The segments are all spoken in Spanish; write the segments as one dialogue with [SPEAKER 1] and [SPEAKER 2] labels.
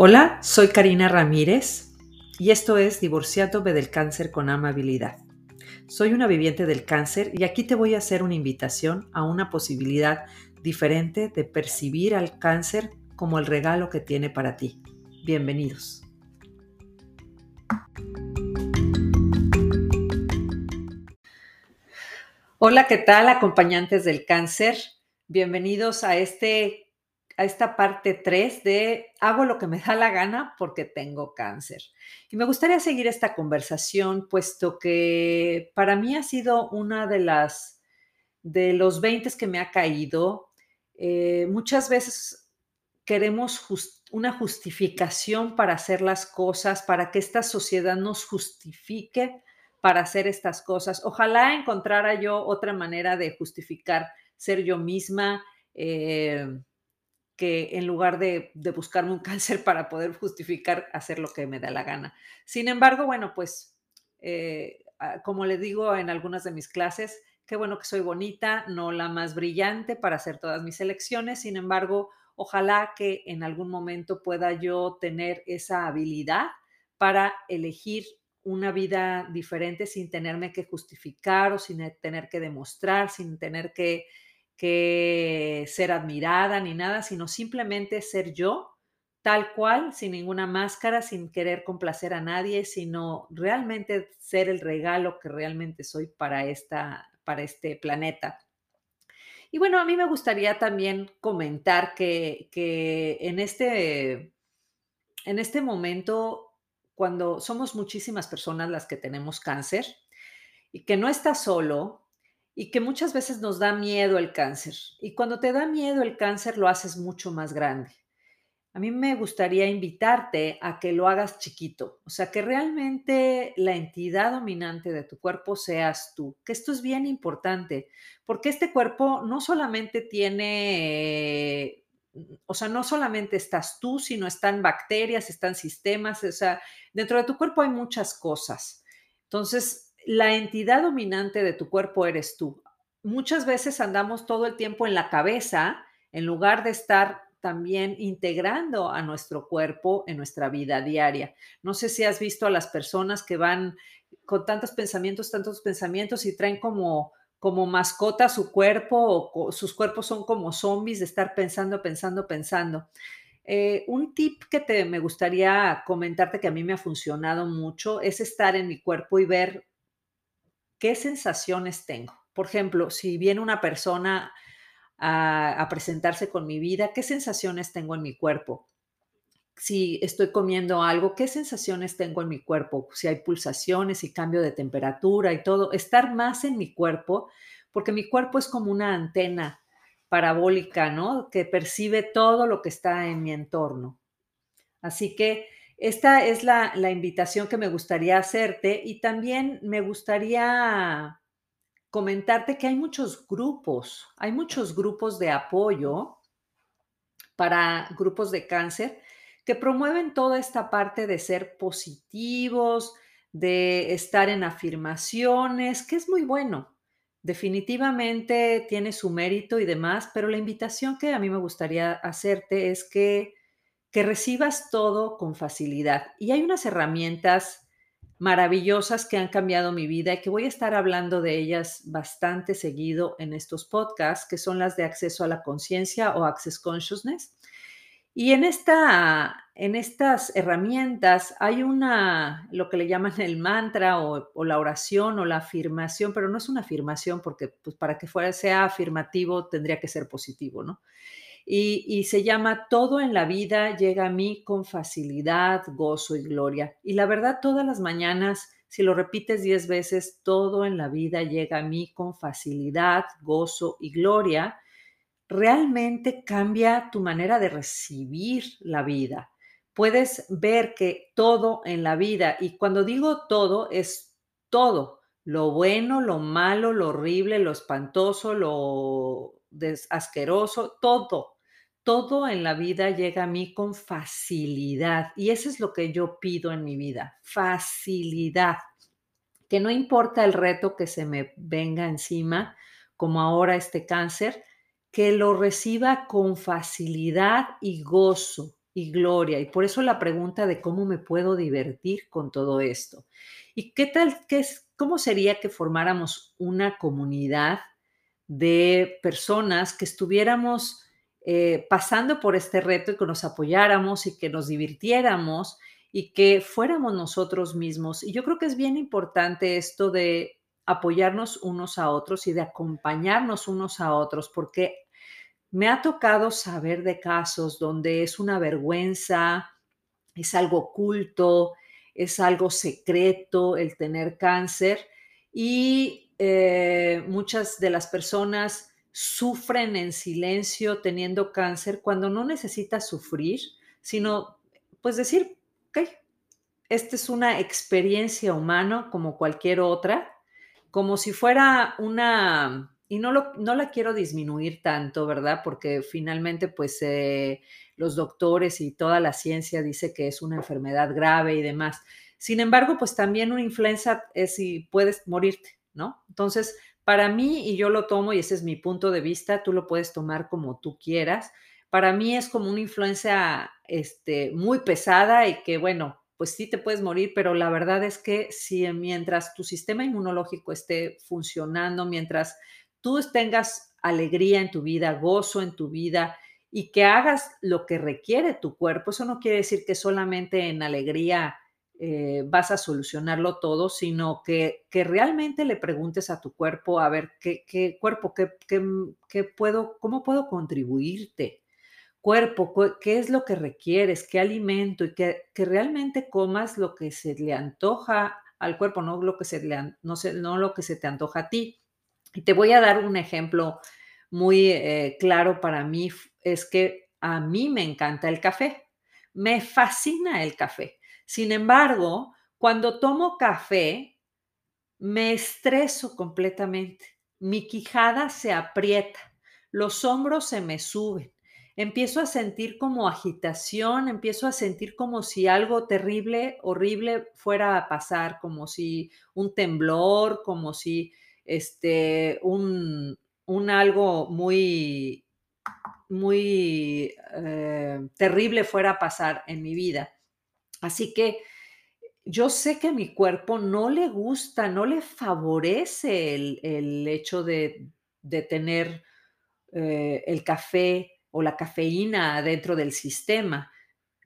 [SPEAKER 1] Hola, soy Karina Ramírez y esto es Divorciándome del Cáncer con Amabilidad. Soy una viviente del cáncer y aquí te voy a hacer una invitación a una posibilidad diferente de percibir al cáncer como el regalo que tiene para ti. Bienvenidos. Hola, ¿qué tal acompañantes del cáncer? Bienvenidos a este a esta parte 3 de hago lo que me da la gana porque tengo cáncer. Y me gustaría seguir esta conversación, puesto que para mí ha sido una de las de los 20 que me ha caído. Eh, muchas veces queremos una justificación para hacer las cosas, para que esta sociedad nos justifique para hacer estas cosas. Ojalá encontrara yo otra manera de justificar ser yo misma. Eh, que en lugar de, buscarme un cáncer para poder justificar hacer lo que me da la gana. Sin embargo, bueno, pues eh, ah, como le digo en algunas de mis clases, qué bueno que soy bonita, no la más brillante para hacer todas mis elecciones, sin embargo, ojalá que en algún momento pueda yo tener esa habilidad para elegir una vida diferente sin tenerme que justificar o sin tener que demostrar, sin tener que que ser admirada ni nada, sino simplemente ser yo, tal cual, sin ninguna máscara, sin querer complacer a nadie, sino realmente ser el regalo que realmente soy para, esta, para este planeta. Y bueno, a mí me gustaría también comentar que, que en, este, en este momento, cuando somos muchísimas personas las que tenemos cáncer y que no estás solo, y que muchas veces nos da miedo el cáncer. Y cuando te da miedo el cáncer lo haces mucho más grande. A mí me gustaría invitarte a que lo hagas chiquito, o sea, que realmente la entidad dominante de tu cuerpo seas tú, que esto es bien importante, porque este cuerpo no solamente tiene, o sea, no solamente estás tú, sino están bacterias, están sistemas, o sea, dentro de tu cuerpo hay muchas cosas. Entonces, la entidad dominante de tu cuerpo eres tú. Muchas veces andamos todo el tiempo en la cabeza en lugar de estar también integrando a nuestro cuerpo en nuestra vida diaria. No sé si has visto a las personas que van con tantos pensamientos, tantos pensamientos y traen como como mascota su cuerpo o sus cuerpos son como zombies de estar pensando, pensando, pensando. Eh, un tip que te, me gustaría comentarte que a mí me ha funcionado mucho es estar en mi cuerpo y ver ¿qué sensaciones tengo? Por ejemplo, si viene una persona a, presentarse con mi vida, ¿qué sensaciones tengo en mi cuerpo? Si estoy comiendo algo, ¿qué sensaciones tengo en mi cuerpo? Si hay pulsaciones y cambio de temperatura y todo, estar más en mi cuerpo, porque mi cuerpo es como una antena parabólica, ¿no? Que percibe todo lo que está en mi entorno. Así que esta es la, invitación que me gustaría hacerte y también me gustaría comentarte que hay muchos grupos, hay muchos grupos de apoyo para grupos de cáncer que promueven toda esta parte de ser positivos, de estar en afirmaciones, que es muy bueno. Definitivamente tiene su mérito y demás, pero la invitación que a mí me gustaría hacerte es que que recibas todo con facilidad. Y hay unas herramientas maravillosas que han cambiado mi vida y que voy a estar hablando de ellas bastante seguido en estos podcasts, que son las de acceso a la conciencia o Access Consciousness. Y en, esta, en estas herramientas hay una, lo que le llaman el mantra o, la oración o la afirmación, pero no es una afirmación porque pues, para que fuera, sea afirmativo tendría que ser positivo, ¿no? Y, se llama Todo en la vida llega a mí con facilidad, gozo y gloria. Y la verdad, todas las mañanas, si lo repites diez veces, todo en la vida llega a mí con facilidad, gozo y gloria, realmente cambia tu manera de recibir la vida. Puedes ver que todo en la vida, y cuando digo todo, es todo, lo bueno, lo malo, lo horrible, lo espantoso, lo asqueroso, todo, todo en la vida llega a mí con facilidad y eso es lo que yo pido en mi vida, facilidad. Que no importa el reto que se me venga encima, como ahora este cáncer, que lo reciba con facilidad y gozo. y gloria. Y por eso la pregunta de cómo me puedo divertir con todo esto. ¿Y qué tal, qué cómo sería que formáramos una comunidad de personas que estuviéramos eh, pasando por este reto y que nos apoyáramos y que nos divirtiéramos y que fuéramos nosotros mismos? Y yo creo que es bien importante esto de apoyarnos unos a otros y de acompañarnos unos a otros, porque me ha tocado saber de casos donde es una vergüenza, es algo oculto, es algo secreto el tener cáncer y eh, muchas de las personas sufren en silencio teniendo cáncer cuando no necesita sufrir, sino pues decir, ok, esta es una experiencia humana como cualquier otra, como si fuera una y no, lo, no la quiero disminuir tanto, ¿verdad? Porque finalmente, pues, eh, los doctores y toda la ciencia dice que es una enfermedad grave y demás. Sin embargo, pues también una influenza es si puedes morirte, ¿no? Entonces, para mí, y yo lo tomo, y ese es mi punto de vista, tú lo puedes tomar como tú quieras. Para mí es como una influencia este, muy pesada y que, bueno, pues sí te puedes morir, pero la verdad es que si mientras tu sistema inmunológico esté funcionando, mientras tú tengas alegría en tu vida, gozo en tu vida y que hagas lo que requiere tu cuerpo. Eso no quiere decir que solamente en alegría eh, vas a solucionarlo todo, sino que, que, realmente le preguntes a tu cuerpo, a ver, ¿qué, qué cuerpo, qué, qué, puedo, cómo puedo contribuirte? Cuerpo, ¿qué es lo que requieres? ¿Qué alimento? Y que, que realmente comas lo que se le antoja al cuerpo, no lo que se le, no, no lo que se te antoja a ti. Y te voy a dar un ejemplo muy eh, claro para mí, es que a mí me encanta el café, me fascina el café. Sin embargo, cuando tomo café, me estreso completamente, mi quijada se aprieta, los hombros se me suben, empiezo a sentir como agitación, empiezo a sentir como si algo terrible, horrible fuera a pasar, como si un temblor, como si este, un, un algo muy, muy eh, terrible fuera a pasar en mi vida. Así que yo sé que a mi cuerpo no le gusta, no le favorece el, hecho de, tener eh, el café o la cafeína dentro del sistema.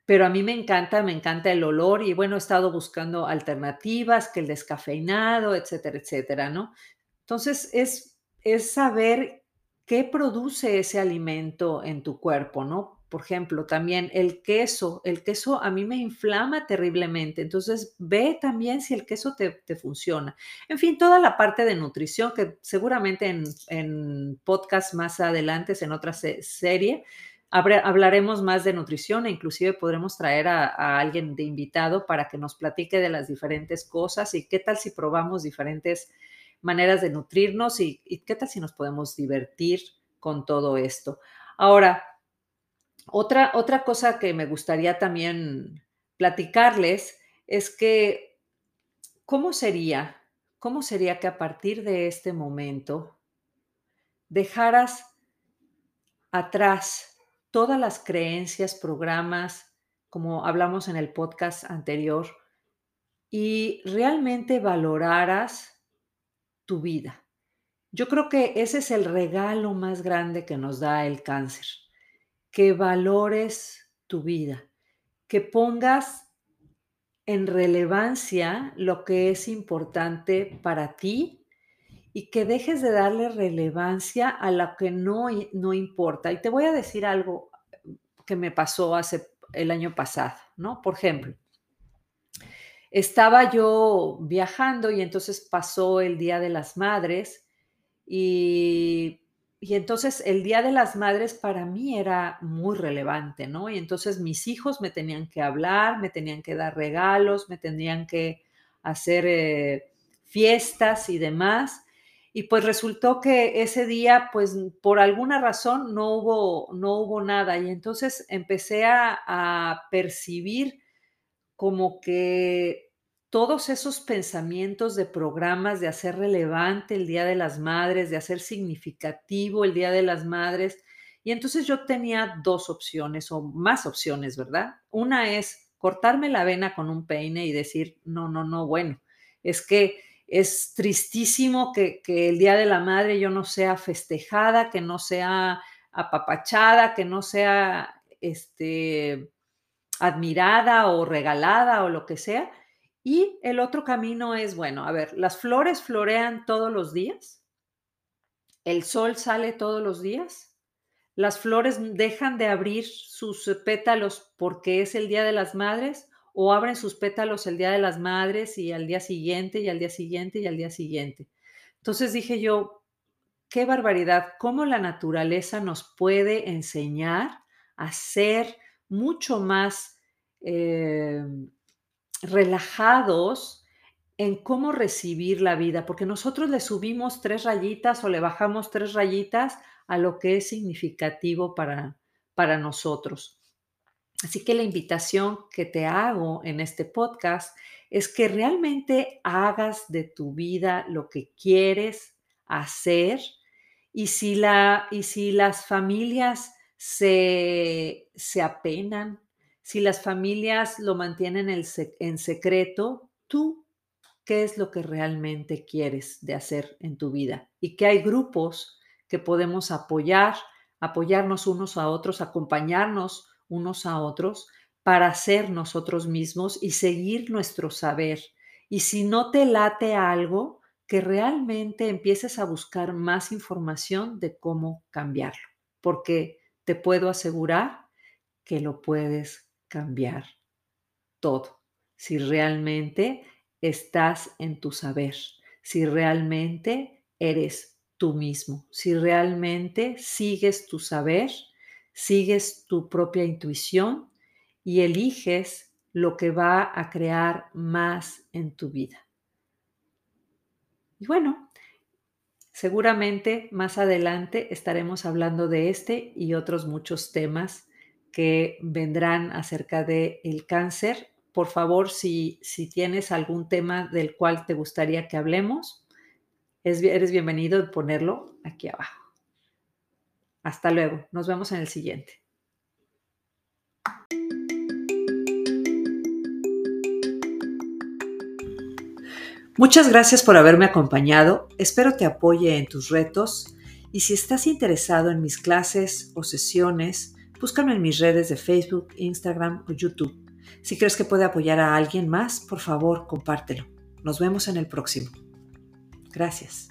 [SPEAKER 1] Pero a mí me encanta, me encanta el olor y bueno, he estado buscando alternativas, que el descafeinado, etcétera, etcétera, ¿no? Entonces, es, es saber qué produce ese alimento en tu cuerpo, ¿no? Por ejemplo, también el queso. El queso a mí me inflama terriblemente. Entonces, ve también si el queso te, funciona. En fin, toda la parte de nutrición que seguramente en, en podcast más adelante, en otra serie, hablaremos más de nutrición e inclusive podremos traer a, a, alguien de invitado para que nos platique de las diferentes cosas y qué tal si probamos diferentes maneras de nutrirnos y, qué tal si nos podemos divertir con todo esto. Ahora, otra, otra cosa que me gustaría también platicarles es que, ¿cómo sería? ¿Cómo sería que a partir de este momento dejaras atrás todas las creencias, programas, como hablamos en el podcast anterior, y realmente valoraras tu vida. Yo creo que ese es el regalo más grande que nos da el cáncer, que valores tu vida, que pongas en relevancia lo que es importante para ti y que dejes de darle relevancia a lo que no, no importa. Y te voy a decir algo que me pasó hace el año pasado, ¿no? Por ejemplo, estaba yo viajando y entonces pasó el Día de las Madres y, entonces el Día de las Madres para mí era muy relevante, ¿no? Y entonces mis hijos me tenían que hablar, me tenían que dar regalos, me tenían que hacer eh, fiestas y demás. Y pues resultó que ese día, pues por alguna razón no hubo, no hubo nada. Y entonces empecé a, a percibir como que todos esos pensamientos de programas de hacer relevante el Día de las Madres, de hacer significativo el Día de las Madres, Y entonces yo tenía dos opciones o más opciones, ¿verdad? Una es cortarme la vena con un peine y decir, no, no, no, bueno, es que es tristísimo que, el Día de la Madre yo no sea festejada, que no sea apapachada, que no sea este, admirada o regalada o lo que sea. Y el otro camino es, bueno, a ver, las flores florean todos los días, el sol sale todos los días, las flores dejan de abrir sus pétalos porque es el Día de las Madres o abren sus pétalos el Día de las Madres y al día siguiente y al día siguiente y al día siguiente. Entonces dije yo, qué barbaridad, cómo la naturaleza nos puede enseñar a ser mucho más eh, relajados en cómo recibir la vida, porque nosotros le subimos tres rayitas o le bajamos tres rayitas a lo que es significativo para, para nosotros. Así que la invitación que te hago en este podcast es que realmente hagas de tu vida lo que quieres hacer y si, la, y si las familias se, se apenan, si las familias lo mantienen en secreto, tú, ¿qué es lo que realmente quieres de hacer en tu vida? Y que hay grupos que podemos apoyar, apoyarnos unos a otros, acompañarnos unos a otros para ser nosotros mismos y seguir nuestro saber. Y si no te late algo, que realmente empieces a buscar más información de cómo cambiarlo, porque te puedo asegurar que lo puedes cambiar todo. Si realmente estás en tu saber, si realmente eres tú mismo, si realmente sigues tu saber, sigues tu propia intuición y eliges lo que va a crear más en tu vida. Y bueno, seguramente más adelante estaremos hablando de este y otros muchos temas que vendrán acerca del el cáncer. Por favor, si, si tienes algún tema del cual te gustaría que hablemos, eres bienvenido a ponerlo aquí abajo. Hasta luego. Nos vemos en el siguiente. Muchas gracias por haberme acompañado. Espero te apoye en tus retos y si estás interesado en mis clases o sesiones, Búscame en mis redes de Facebook, Instagram o YouTube. Si crees que puede apoyar a alguien más, por favor, compártelo. Nos vemos en el próximo. Gracias.